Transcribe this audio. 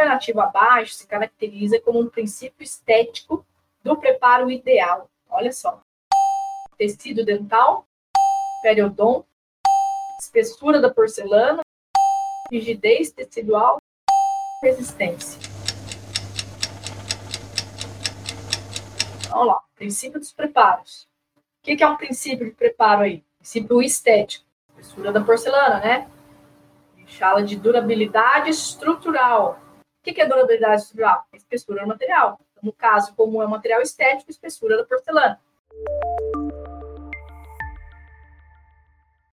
alternativa abaixo se caracteriza como um princípio estético do preparo ideal. Olha só. Tecido dental, periodonto, espessura da porcelana, rigidez tecidual, resistência. Vamos lá, princípio dos preparos. O que é um princípio de preparo aí? Princípio estético, espessura da porcelana, né? A gente fala de durabilidade estrutural. O que é durabilidade estrutural? Espessura do material. No caso, como é material estético, espessura da porcelana.